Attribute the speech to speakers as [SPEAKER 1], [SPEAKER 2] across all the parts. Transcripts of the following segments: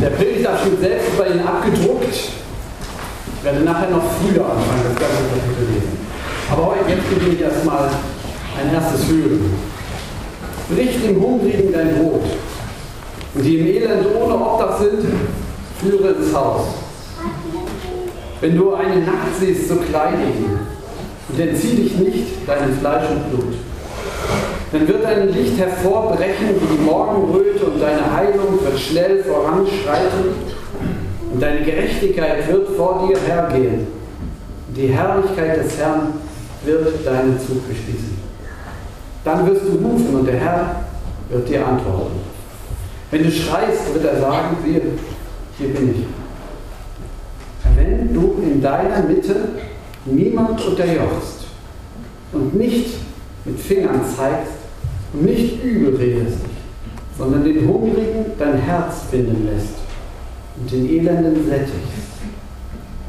[SPEAKER 1] Der Predigtabschnitt selbst ist bei Ihnen abgedruckt. Ich werde nachher noch früher anfangen, das ganze Kapitel lesen. Aber heute, jetzt beginne ich erstmal ein erstes Hören. Brich dem Hungrigen dein Brot. Und die im Elend ohne Obdach sind, führe ins Haus. Wenn du eine Nacht siehst, so kleide ihn und entzieh dich nicht deinem Fleisch und Blut. Dann wird dein Licht hervorbrechen wie die Morgenröte und deine Heilung wird schnell voranschreiten und deine Gerechtigkeit wird vor dir hergehen. Die Herrlichkeit des Herrn wird deinen Zug beschließen. Dann wirst du rufen und der Herr wird dir antworten. Wenn du schreist, wird er sagen, siehe, hier bin ich. Wenn du in deiner Mitte niemand unterjochst und nicht mit Fingern zeigst und nicht übel redest, sondern den Hungrigen dein Herz finden lässt und den Elenden sättigst,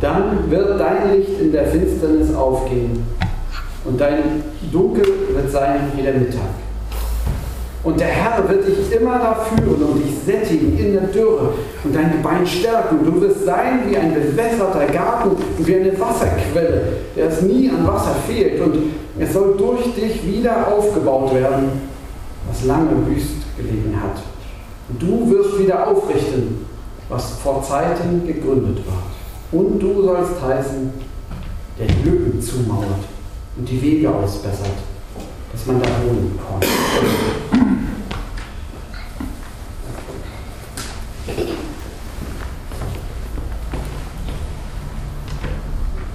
[SPEAKER 1] dann wird dein Licht in der Finsternis aufgehen und dein Dunkel wird sein wie der Mittag. Und der Herr wird dich immer da führen und dich sättigen in der Dürre und dein Gebein stärken. Du wirst sein wie ein bewässerter Garten und wie eine Wasserquelle, der es nie an Wasser fehlt. Und es soll durch dich wieder aufgebaut werden, was lange wüst gelegen hat. Und du wirst wieder aufrichten, was vor Zeiten gegründet war. Und du sollst heißen, der Lücken zumauert und die Wege ausbessert, dass man da wohnen kann.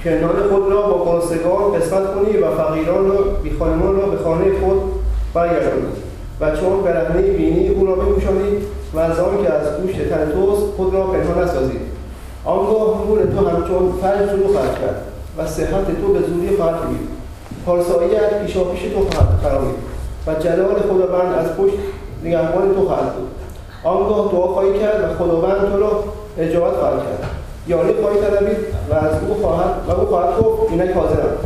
[SPEAKER 2] کنار خود را با گرسنگان قسمت کنی و فقیران را بیخانمان را به خانه خود برگردانی و چون برهنه بینی او را بپوشانی و از آن که از گوشت تن توست خود را پنهان نسازی آنگاه نور تو همچون فجر شروع خواهد کرد و صحت تو به زودی خواهد بید پارساییت پیشاپیش تو خواهد فرامید و جلال خداوند از پشت نگهبان تو خواهد بود. آنگاه دعا خواهی کرد و خداوند تو را اجابت خواهد کرد. یاری خواهی طلبید و از او خواهد و او خواهد گفت اینک حاضرم.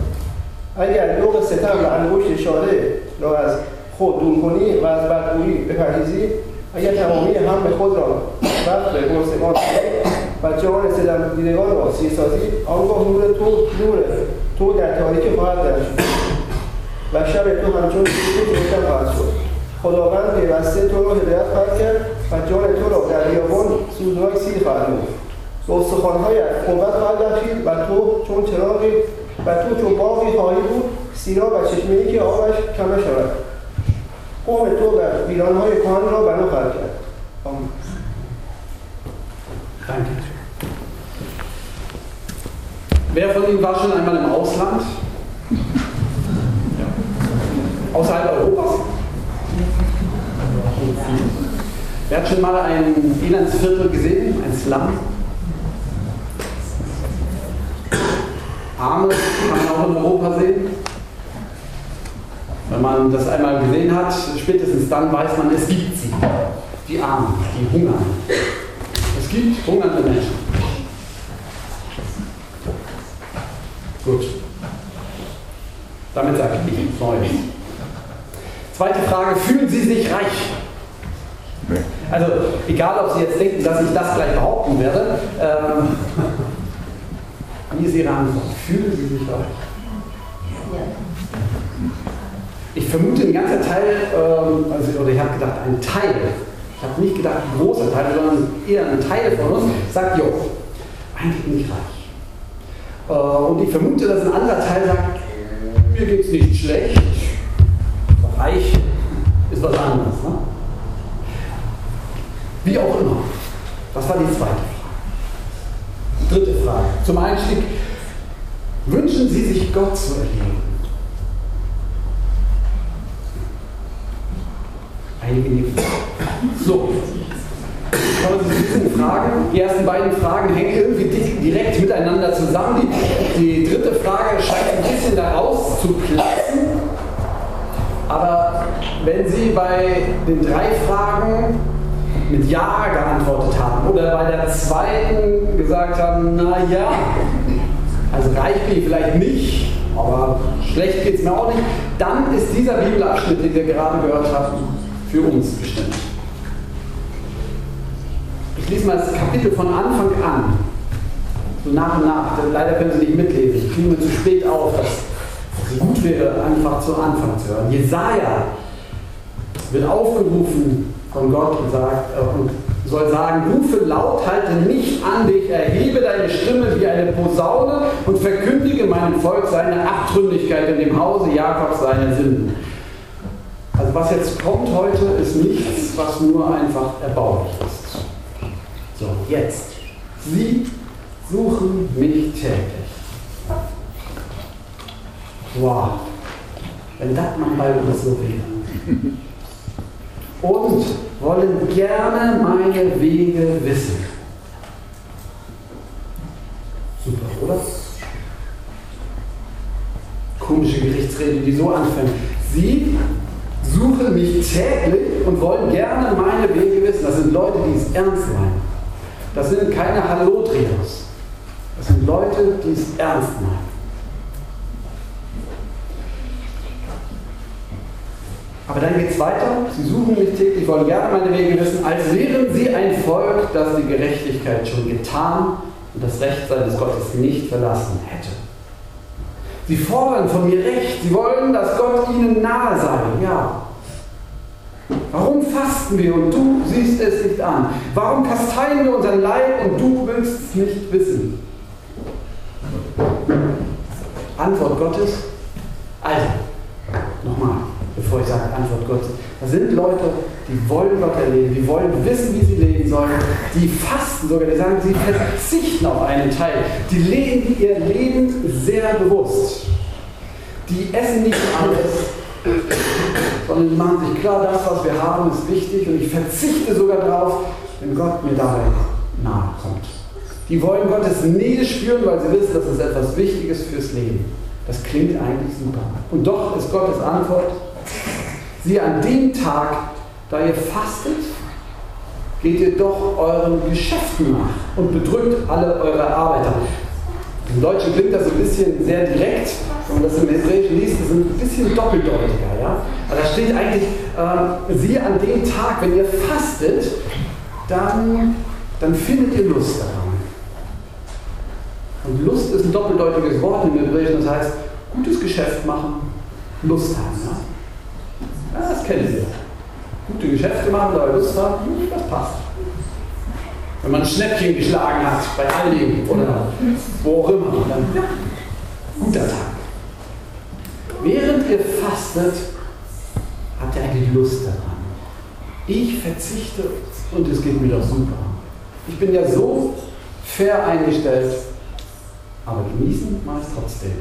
[SPEAKER 2] اگر لوق ستم و انگشت اشاره را از خود دور کنی و از بدگویی بپرهیزی. اگر تمامی هم خود را وقت به گرسنگان و جان ستم دیدگان را سی سازی. آنگاه نور تو نور تو در تاریکی خواهد در و شب تو همچون روشن خواهد شد. خداوند پیوسته تو را هدایت خواهد کرد و جان تو را در بیابان سوزناک سیر خواهد نمود. به استخوانهایت قوت خواهد بخشید و تو چون چراغی و تو چون باقی خواهی بود سینا و چشمهای که آبش کم شود. قوم تو و ویرانهای کهن را بنا خواهد کرد آمین
[SPEAKER 1] Danke. Wer von Ihnen war schon einmal im Ausland? Ja. Außerhalb Europas? Wer hat schon mal ein Elendsviertel gesehen, ein Slum? Arme kann man auch in Europa sehen. Wenn man das einmal gesehen hat, spätestens dann weiß man, es gibt sie. Die Armen, die hungern. Es gibt hungernde Menschen. Gut. Damit sage ich nichts Neues. Zweite Frage, fühlen Sie sich reich? Also, egal ob Sie jetzt denken, dass ich das gleich behaupten werde, ähm, wie ist Ihre Antwort? Fühlen Sie sich reich? Ich vermute, ein ganzer Teil, ähm, also, oder ich habe gedacht, ein Teil, ich habe nicht gedacht, ein großer Teil, sondern eher ein Teil von uns, sagt, jo, eigentlich bin ich reich. Äh, und ich vermute, dass ein anderer Teil sagt, mir geht es nicht schlecht, reich ist was anderes. Ne? Wie auch immer. Das war die zweite Frage. Dritte Frage. Zum Einstieg. Wünschen Sie sich Gott zu erleben? Einige nicken. So. Kommen Fragen. Die ersten beiden Fragen hängen irgendwie direkt miteinander zusammen. Die, die dritte Frage scheint ein bisschen daraus zu platzen. Aber wenn Sie bei den drei Fragen mit Ja geantwortet haben oder bei der zweiten gesagt haben, na ja, also reich bin ich vielleicht nicht, aber schlecht geht es mir auch nicht, dann ist dieser Bibelabschnitt, den wir gerade gehört haben, für uns bestimmt. Ich lese mal das Kapitel von Anfang an. So nach und nach. Leider können Sie nicht mitlesen. Ich kriege mir zu spät auf, dass es gut wäre, einfach zu Anfang zu hören. Jesaja wird aufgerufen von Gott und, sagt, äh, und soll sagen, rufe laut, halte nicht an dich, erhebe deine Stimme wie eine Posaune und verkündige meinem Volk seine Abtrünnigkeit in dem Hause Jakobs seine Sünden. Also was jetzt kommt heute, ist nichts, was nur einfach erbaulich ist. So, jetzt. Sie suchen mich täglich. Wow. Wenn das mal bei uns so wäre. Und wollen gerne meine Wege wissen. Super, oder? Komische Gerichtsrede, die so anfängt. Sie suchen mich täglich und wollen gerne meine Wege wissen. Das sind Leute, die es ernst meinen. Das sind keine Hallo-Trios. Das sind Leute, die es ernst meinen. Aber dann geht es weiter. Sie suchen mich täglich, wollen gerne meine Wege wissen, als wären sie ein Volk, das die Gerechtigkeit schon getan und das Recht seines Gottes nicht verlassen hätte. Sie fordern von mir Recht. Sie wollen, dass Gott ihnen nahe sei. Ja. Warum fasten wir und du siehst es nicht an? Warum kasteien wir unseren Leib und du willst es nicht wissen? Antwort Gottes. Also, nochmal bevor ich sage Antwort Gottes. Das sind Leute, die wollen Gott erleben, die wollen wissen, wie sie leben sollen, die fasten sogar, die sagen, sie verzichten auf einen Teil, die leben ihr Leben sehr bewusst. Die essen nicht alles, sondern machen sich klar, das, was wir haben, ist wichtig und ich verzichte sogar darauf, wenn Gott mir dabei nahe kommt. Die wollen Gottes Nähe spüren, weil sie wissen, das ist etwas Wichtiges fürs Leben. Das klingt eigentlich super. Und doch ist Gottes Antwort, Sie an dem Tag, da ihr fastet, geht ihr doch euren Geschäften nach und bedrückt alle eure Arbeiter. Im Deutschen klingt das ein bisschen sehr direkt, wenn man das im Hebräischen liest, ist ein bisschen doppeldeutiger. Ja? Aber da steht eigentlich, äh, sie an dem Tag, wenn ihr fastet, dann, dann findet ihr Lust daran. Und Lust ist ein doppeldeutiges Wort im Hebräischen, das heißt, gutes Geschäft machen, Lust haben. Ja? Ja, das kennen Sie. Gute Geschäfte machen, dabei Lust haben, das passt. Wenn man ein Schnäppchen geschlagen hat bei Aldi oder wo auch immer, dann guter Tag. Während ihr fastet, habt ihr eigentlich Lust daran. Ich verzichte und es geht mir doch super. Ich bin ja so fair eingestellt, aber genießen ich trotzdem.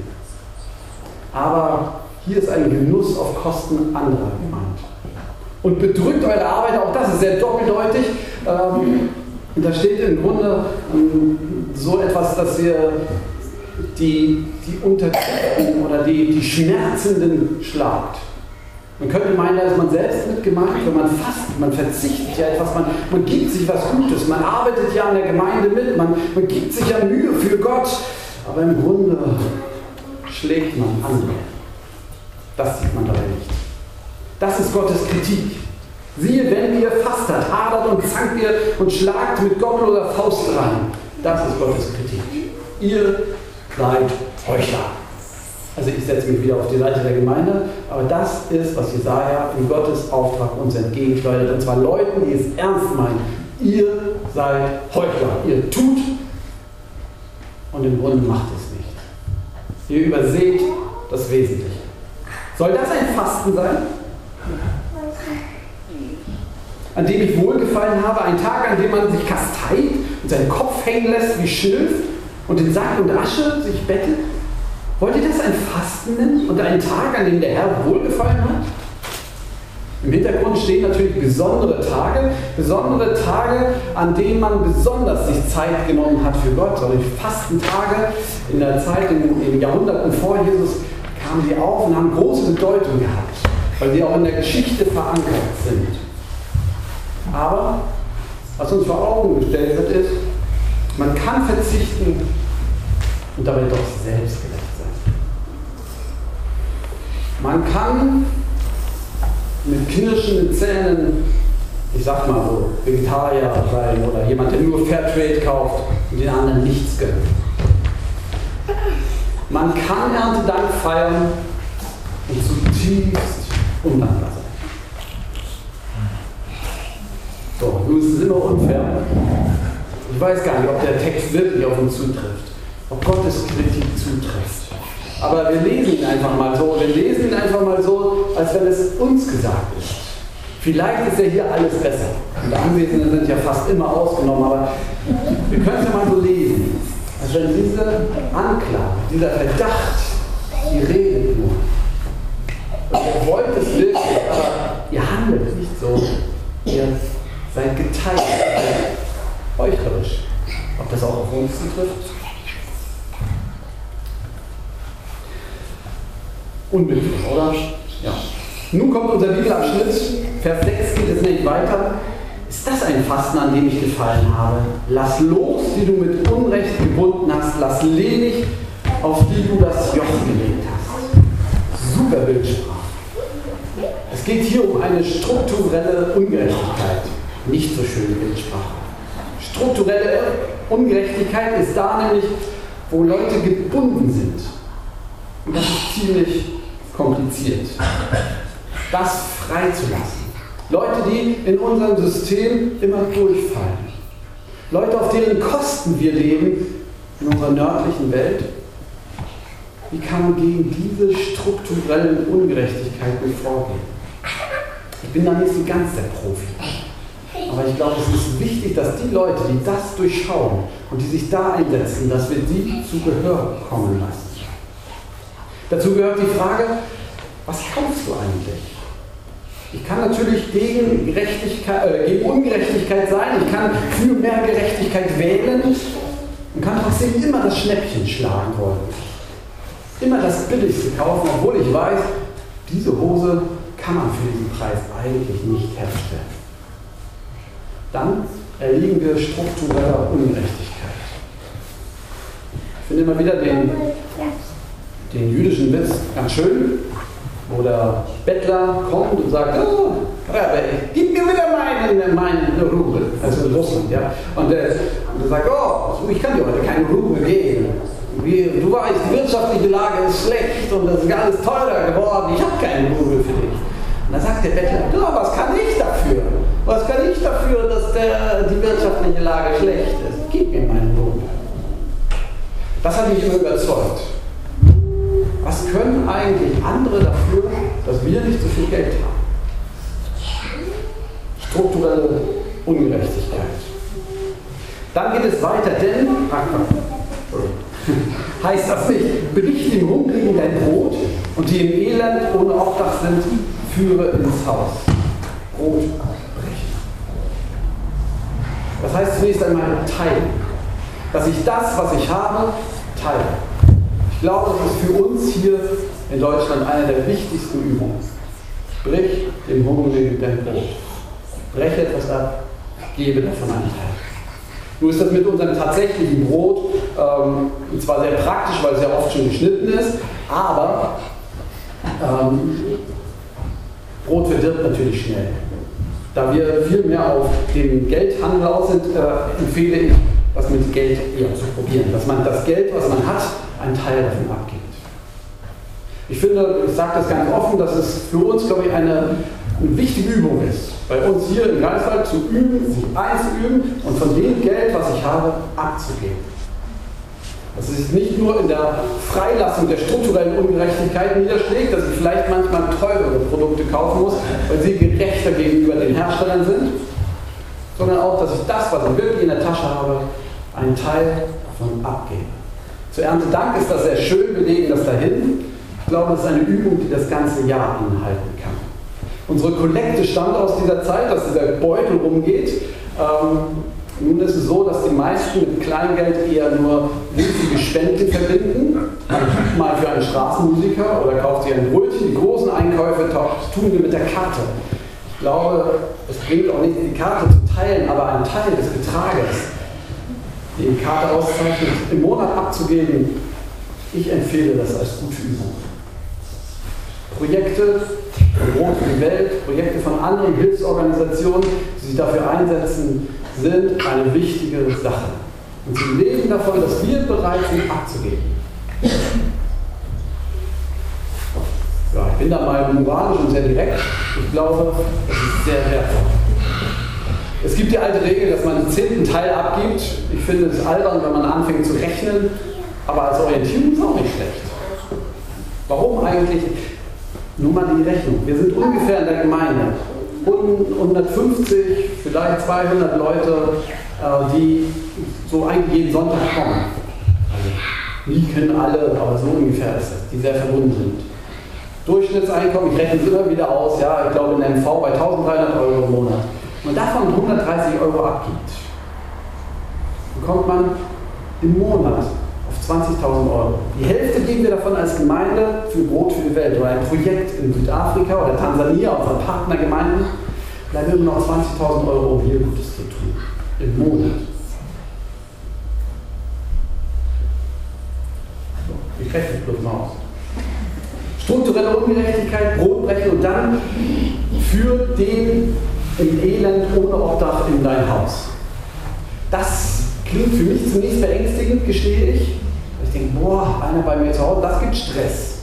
[SPEAKER 1] Aber hier ist ein Genuss auf Kosten anderer gemeint. Und bedrückt eure Arbeit, auch das ist sehr doppeldeutig. Ähm, da steht im Grunde ähm, so etwas, dass ihr die, die Unterdrückten oder die, die Schmerzenden schlagt. Man könnte meinen, da ist man selbst mit gemeint, wenn man fastet, man verzichtet ja etwas, man, man gibt sich was Gutes, man arbeitet ja an der Gemeinde mit, man, man gibt sich ja Mühe für Gott, aber im Grunde schlägt man andere. Das sieht man dabei nicht. Das ist Gottes Kritik. Siehe, wenn ihr fastet, hadert und zankt ihr und schlagt mit Gott oder Faust rein. Das ist Gottes Kritik. Ihr seid Heuchler. Also ich setze mich wieder auf die Seite der Gemeinde, aber das ist, was Jesaja in Gottes Auftrag uns entgegenschleudert. Und zwar Leuten, die es ernst meinen. Ihr seid Heuchler. Ihr tut und im Grunde macht es nicht. Ihr überseht das Wesentliche. Soll das ein Fasten sein? An dem ich wohlgefallen habe, ein Tag, an dem man sich kasteit und seinen Kopf hängen lässt wie Schilf und in Sack und Asche sich bettet? Wollt ihr das ein Fasten nennen und einen Tag, an dem der Herr wohlgefallen hat? Im Hintergrund stehen natürlich besondere Tage, besondere Tage, an denen man besonders sich Zeit genommen hat für Gott. Die Fastentage in der Zeit, in den Jahrhunderten vor Jesus, kamen sie auf und haben große Bedeutung gehabt, weil sie auch in der Geschichte verankert sind. Aber was uns vor Augen gestellt wird, ist, man kann verzichten und dabei doch selbstgerecht sein. Man kann mit knirschenden Zähnen ich sag mal so, Vegetarier sein oder jemand, der nur Fairtrade kauft und den anderen nichts gönnt. Man kann Erntedank feiern und zutiefst undankbar nun ist es immer unfair. Ich weiß gar nicht, ob der Text wirklich auf uns zutrifft, ob Gottes Kritik zutrifft. Aber wir lesen ihn einfach mal so. Wir lesen ihn einfach mal so, als wenn es uns gesagt ist. Vielleicht ist ja hier alles besser. Die Anwesenden sind ja fast immer ausgenommen, aber wir können es ja mal so lesen. Als wenn diese Anklage, dieser Verdacht, die redet nur. Ihr wollt es wirklich, aber ihr handelt nicht so. Ihr seid geteilt, heuchlerisch. Ob das auch auf uns zutrifft? Unbedingt, oder? Ja. Nun kommt unser Bibelabschnitt. Vers 6 geht es nicht weiter. Ist das ein Fasten, an dem ich gefallen habe? Lass los, die du mit Unrecht gebunden hast. Lass ledig, auf die du das Joch gelegt hast. Super Bildsprache. Es geht hier um eine strukturelle Ungerechtigkeit. Nicht so schöne Bildsprache. Strukturelle Ungerechtigkeit ist da nämlich, wo Leute gebunden sind. Und das ist ziemlich kompliziert. Das freizulassen. Leute, die in unserem System immer durchfallen. Leute, auf deren Kosten wir leben in unserer nördlichen Welt. Wie kann man gegen diese strukturellen Ungerechtigkeiten vorgehen? Ich bin da nicht so ganz der Profi. Aber ich glaube, es ist wichtig, dass die Leute, die das durchschauen und die sich da einsetzen, dass wir die zu Gehör kommen lassen. Dazu gehört die Frage, was kaufst du eigentlich? Ich kann natürlich gegen, Gerechtigkeit, äh, gegen Ungerechtigkeit sein, ich kann für mehr Gerechtigkeit wählen und kann trotzdem immer das Schnäppchen schlagen wollen. Immer das Billigste kaufen, obwohl ich weiß, diese Hose kann man für diesen Preis eigentlich nicht herstellen. Dann erliegen wir struktureller Ungerechtigkeit. Ich finde immer wieder den den jüdischen Witz ganz schön, wo der Bettler kommt und sagt, oh, Rabbi, gib mir wieder meinen, meinen Rubel, also in Russland, ja. Und, äh, er sagt, oh, ich kann dir heute keinen Rubel geben. Wie, du weißt, die wirtschaftliche Lage ist schlecht und es ist alles teurer geworden, ich habe keinen Rubel für dich. Und dann sagt der Bettler, ja, was kann ich dafür? Was kann ich dafür, dass der, die wirtschaftliche Lage schlecht ist? Gib mir meinen Rubel. Das hat mich überzeugt. Was können eigentlich andere dafür, dass wir nicht so viel Geld haben? Strukturelle Ungerechtigkeit. Dann geht es weiter, denn, heißt das nicht, berichte dem Hungrigen dein Brot und die im Elend ohne Obdach sind, führe ins Haus. Brot brechen. Das heißt zunächst einmal teilen. Dass ich das, was ich habe, teile. Ich glaube, das ist für uns hier in Deutschland eine der wichtigsten Übungen. Brich dem Hungrigen dein Brot. Breche etwas ab, gebe davon einen Teil. Nun ist das mit unserem tatsächlichen Brot ähm, zwar sehr praktisch, weil es ja oft schon geschnitten ist, aber ähm, Brot verdirbt natürlich schnell. Da wir viel mehr auf dem Geldhandel aus sind, äh, empfehle ich, das mit Geld eher zu probieren. Dass man das Geld, was man hat, einen Teil davon abgibt. Ich finde, ich sage das ganz offen, dass es für uns, glaube ich, eine, eine wichtige Übung ist, bei uns hier im Geistwald zu üben, sich einzuüben und von dem Geld, was ich habe, abzugeben. Dass es nicht nur in der Freilassung der strukturellen Ungerechtigkeit niederschlägt, dass ich vielleicht manchmal teurere Produkte kaufen muss, weil sie gerechter gegenüber den Herstellern sind, sondern auch, dass ich das, was ich wirklich in der Tasche habe, einen Teil davon abgebe. Zu Erntedank ist das sehr schön, wir legen das dahin. Ich glaube, es ist eine Übung, die das ganze Jahr anhalten kann. Unsere Kollekte stammt aus dieser Zeit, dass dieser Beutel rumgeht. Ähm, nun ist es so, dass die meisten mit Kleingeld eher nur winzige Spenden verbinden. Mal für einen Straßenmusiker oder kauft sich ein Brötchen. Die großen Einkäufe tun wir mit der Karte. Ich glaube, es bringt auch nicht, die Karte zu teilen, aber ein Teil des Betrages die Karte auszeichnet, im Monat abzugeben, ich empfehle das als gute Übung. Projekte von Brot für die Welt, Projekte von anderen Hilfsorganisationen, die sich dafür einsetzen, sind eine wichtige Sache. Und sie leben davon, dass wir bereit sind, abzugeben. Ja, ich bin da mal moralisch und sehr direkt. Ich glaube, das ist sehr wertvoll. Es gibt die alte Regel, dass man einen zehnten Teil abgibt. Ich finde es albern, wenn man anfängt zu rechnen, aber als Orientierung ist auch nicht schlecht. Warum eigentlich? Nur mal die Rechnung. Wir sind ungefähr in der Gemeinde 150, vielleicht 200 Leute, äh, die so eigentlich jeden Sonntag kommen. Also nie können alle, aber so ungefähr ist es, die sehr verbunden sind. Durchschnittseinkommen, ich rechne es immer wieder aus, ja, ich glaube in MV bei 1300 Euro im Monat. Und davon 130 Euro abgibt, bekommt man im Monat auf 20.000 Euro. Die Hälfte geben wir davon als Gemeinde für Brot für die Welt oder ein Projekt in Südafrika oder Tansania, unsere Partnergemeinden, bleiben nur noch 20.000 Euro, um hier Gutes zu tun. Im Monat. Ich rechne bloß mal aus. Strukturelle Ungerechtigkeit, Brotbrechen und dann für den im Elend ohne Obdach in dein Haus. Das klingt für mich zunächst beängstigend, gestehe ich. Ich denke, boah, einer bei mir zu Hause, das gibt Stress.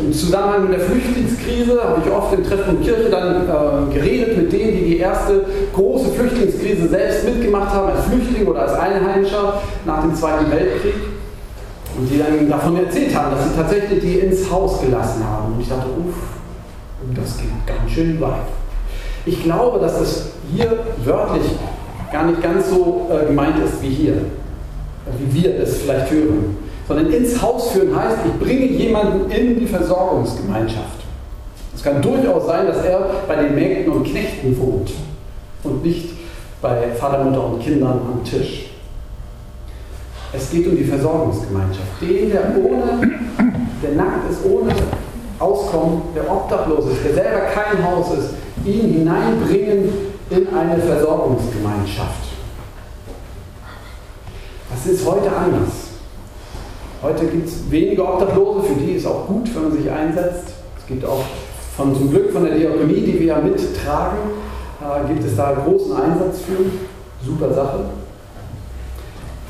[SPEAKER 1] Im Zusammenhang mit der Flüchtlingskrise habe ich oft in Treffen und Kirche dann äh, geredet mit denen, die die erste große Flüchtlingskrise selbst mitgemacht haben, als Flüchtling oder als Einheimischer nach dem Zweiten Weltkrieg. Und die dann davon erzählt haben, dass sie tatsächlich die ins Haus gelassen haben. Und ich dachte, uff, das geht ganz schön weit. Ich glaube, dass das hier wörtlich gar nicht ganz so äh, gemeint ist wie hier, wie wir es vielleicht hören sondern ins Haus führen heißt, ich bringe jemanden in die Versorgungsgemeinschaft. Es kann durchaus sein, dass er bei den Mägden und Knechten wohnt und nicht bei Vater, Mutter und Kindern am Tisch. Es geht um die Versorgungsgemeinschaft. Den, der ohne, der nackt ist, ohne Auskommen, der obdachlos ist, der selber kein Haus ist, ihn hineinbringen in eine Versorgungsgemeinschaft. Das ist heute anders. Heute gibt es wenige Obdachlose, für die ist auch gut, wenn man sich einsetzt. Es gibt auch von, zum Glück von der Diakonie, die wir ja mittragen, äh, gibt es da großen Einsatz für. Super Sache.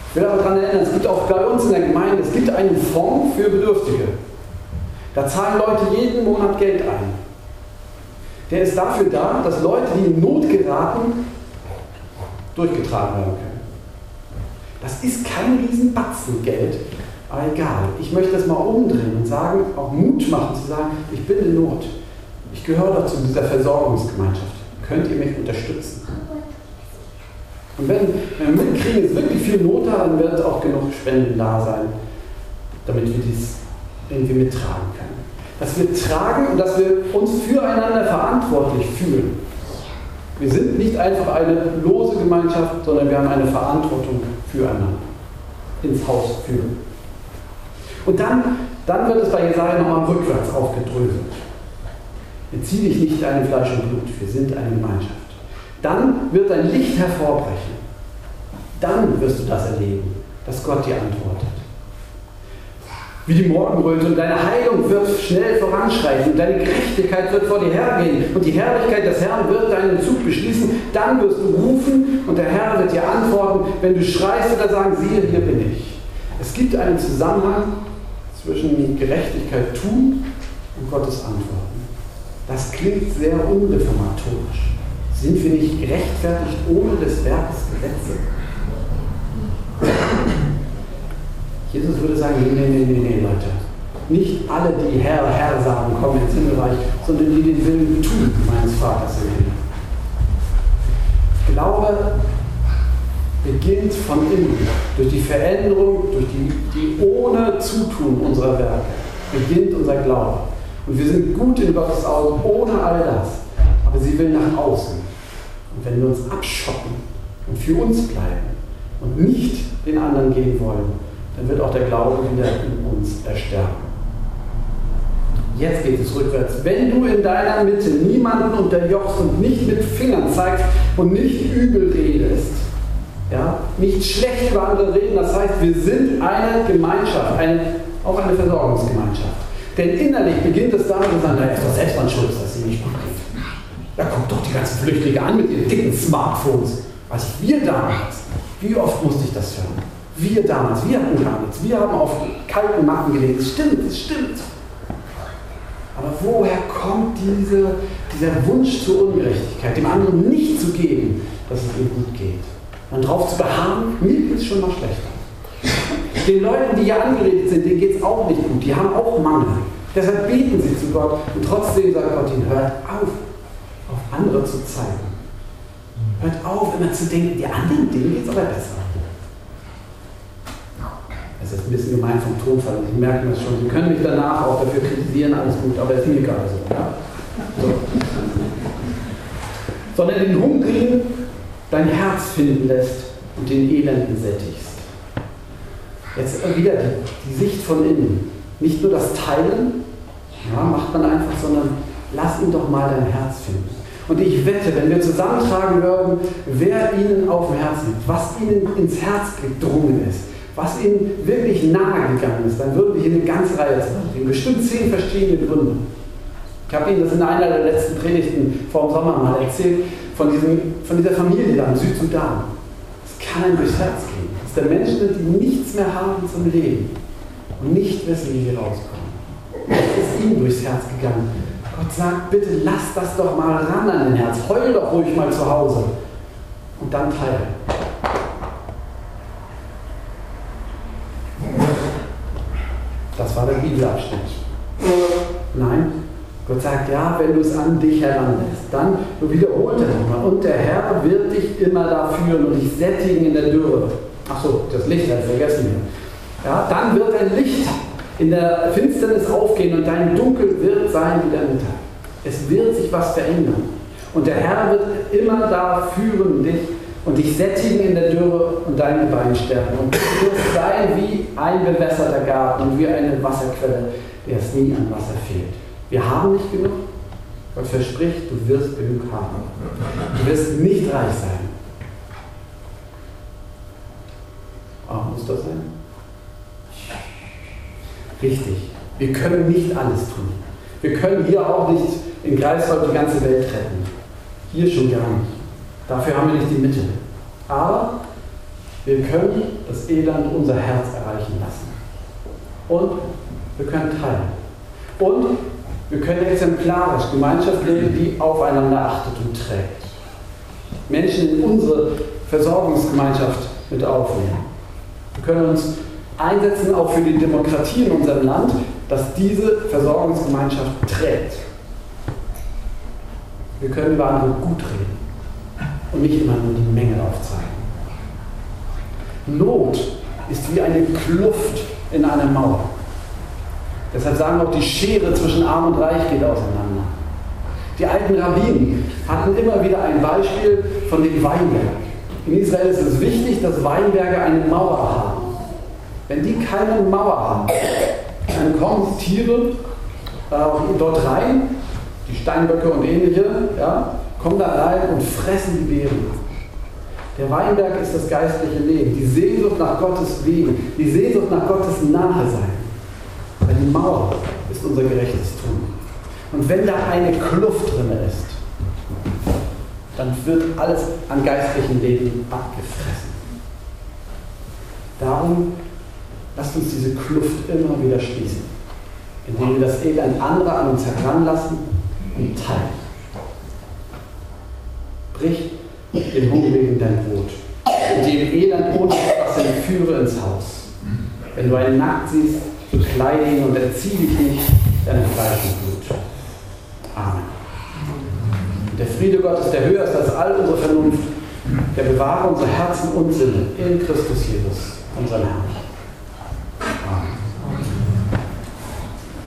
[SPEAKER 1] Ich will aber daran erinnern, es gibt auch bei uns in der Gemeinde, es gibt einen Fonds für Bedürftige. Da zahlen Leute jeden Monat Geld ein. Der ist dafür da, dass Leute, die in Not geraten, durchgetragen werden können. Das ist kein Riesenbatzen Geld, aber egal, ich möchte das mal umdrehen und sagen, auch Mut machen zu sagen, ich bin in Not. Ich gehöre dazu dieser Versorgungsgemeinschaft. Könnt ihr mich unterstützen? Und wenn, wenn wir mitkriegen, es wirklich viel Not da, dann wird auch genug Spenden da sein, damit wir dies irgendwie mittragen können. Dass wir tragen und dass wir uns füreinander verantwortlich fühlen. Wir sind nicht einfach eine lose Gemeinschaft, sondern wir haben eine Verantwortung füreinander. Ins Haus führen. Und dann, dann wird es bei Jesaja nochmal rückwärts aufgedröselt. Bezieh dich nicht deinem Fleisch und Blut, wir sind eine Gemeinschaft. Dann wird dein Licht hervorbrechen. Dann wirst du das erleben, dass Gott dir antwortet. Wie die Morgenröte und deine Heilung wird schnell voranschreiten und deine Gerechtigkeit wird vor dir hergehen und die Herrlichkeit des Herrn wird deinen Zug beschließen. Dann wirst du rufen und der Herr wird dir antworten, wenn du schreist oder sagen, siehe, hier bin ich. Es gibt einen Zusammenhang zwischen Gerechtigkeit tun und Gottes Antworten. Das klingt sehr unreformatorisch. Sind wir nicht gerechtfertigt ohne des Werkes Gesetze? Jesus würde sagen, nee, nee, nee, nee, Leute. Nicht alle, die Herr, Herr sagen, kommen ins Himmelreich, sondern die den Willen tun, meines Vaters im Himmel. Glaube, beginnt von innen, durch die Veränderung, durch die, die ohne Zutun unserer Werke, beginnt unser Glaube. Und wir sind gut in Gottes Augen ohne all das, aber sie will nach außen. Und wenn wir uns abschotten und für uns bleiben und nicht den anderen gehen wollen, dann wird auch der Glaube wieder in uns erstärken. Jetzt geht es rückwärts. Wenn du in deiner Mitte niemanden unterjochst und nicht mit Fingern zeigst und nicht übel redest, ja? Nicht schlecht über andere reden, das heißt, wir sind eine Gemeinschaft, eine, auch eine Versorgungsgemeinschaft. Denn innerlich beginnt es damit zu sagen, naja, ist doch selbst mal schuld, dass sie nicht gut geht. Da guckt doch die ganzen Flüchtlinge an mit ihren dicken Smartphones. Was wir damals, wie oft musste ich das hören? Wir damals, wir hatten gar nichts. Wir haben auf kalten Matten gelegt. Es stimmt, es stimmt. Aber woher kommt diese, dieser Wunsch zur Ungerechtigkeit, dem anderen nicht zu geben, dass es ihm gut geht? Und darauf zu beharren, mir geht es schon mal schlechter. Den Leuten, die hier angeredet sind, denen geht es auch nicht gut. Die haben auch Mangel. Deshalb beten sie zu Gott und trotzdem sagt Gott ihnen, hört auf, auf andere zu zeigen. Hört auf, immer zu denken, die anderen, denen geht es aber besser. Das ist ein bisschen gemein vom Tonfall, Sie merken das schon. Sie können mich danach auch dafür kritisieren, alles gut, aber ist mir egal so. Ja? so. Sondern den Hungrigen dein Herz finden lässt und den Elenden sättigst. Jetzt wieder die, die Sicht von innen. Nicht nur das Teilen, ja, macht man einfach, sondern lass ihn doch mal dein Herz finden. Und ich wette, wenn wir zusammentragen würden, wer ihnen auf dem Herzen liegt, was ihnen ins Herz gedrungen ist, was ihnen wirklich nahe gegangen ist, dann würden wir hier eine ganze Reihe zusammenbringen. Bestimmt zehn verschiedene Gründe. Ich habe Ihnen das in einer der letzten Predigten vor dem Sommer mal erzählt, von, diesem, von dieser Familie da im Südsudan. Es kann einem durchs Herz gehen. Dass der Menschen sind, die nichts mehr haben zum Leben und nicht wissen, wie sie rauskommen. Das ist ihnen durchs Herz gegangen. Gott sagt, bitte lass das doch mal ran an den Herz. Heul doch ruhig mal zu Hause. Und dann teilen. Das war der Bibelabschnitt. Nein, Gott sagt, ja, wenn du es an dich heranlässt, dann wiederholt er nochmal. Und der Herr wird dich immer da führen und dich sättigen in der Dürre. Achso, das Licht hat vergessen wir. Ja, dann wird ein Licht in der Finsternis aufgehen und dein Dunkel wird sein wie der Mittag. Es wird sich was verändern. Und der Herr wird immer da führen dich und dich sättigen in der Dürre und deine Beine stärken. Und du wirst sein wie ein bewässerter Garten und wie eine Wasserquelle, der es nie an Wasser fehlt. Wir haben nicht genug. Gott verspricht, du wirst genug haben. Du wirst nicht reich sein. Aber muss das sein? Richtig. Wir können nicht alles tun. Wir können hier auch nicht in Greifswald die ganze Welt retten. Hier schon gar nicht. Dafür haben wir nicht die Mittel. Aber wir können das Elend unser Herz erreichen lassen. Und wir können teilen. Und wir können exemplarisch Gemeinschaft leben, die aufeinander achtet und trägt. Menschen in unsere Versorgungsgemeinschaft mit aufnehmen. Wir können uns einsetzen auch für die Demokratie in unserem Land, dass diese Versorgungsgemeinschaft trägt. Wir können über andere gut reden und nicht immer nur die Menge aufzeigen. Not ist wie eine Kluft in einer Mauer. Deshalb sagen auch, die Schere zwischen Arm und Reich geht auseinander. Die alten Rabbinen hatten immer wieder ein Beispiel von dem Weinberg. In Israel ist es wichtig, dass Weinberge eine Mauer haben. Wenn die keine Mauer haben, dann kommen Tiere äh, dort rein, die Steinböcke und ähnliche, ja, kommen da rein und fressen die Beeren. Der Weinberg ist das geistliche Leben, die Sehnsucht nach Gottes Wegen, die Sehnsucht nach Gottes Nahe-Sein. Weil die Mauer ist unser gerechtes Tun. Und wenn da eine Kluft drin ist, dann wird alles an geistlichem Leben abgefressen. Darum lasst uns diese Kluft immer wieder schließen, indem wir das Elend anderer an uns heranlassen und teilen. Brich den Hungrigen dein Brot und dem Elend ohne etwas führe ins Haus. Wenn du einen nackt siehst, bekleide ihn und erziehe dich nicht deinem Fleisch und Blut. Amen. Der Friede Gottes, der höher ist als all unsere Vernunft, der bewahre unsere Herzen und Sinne in Christus Jesus, unseren Herrn.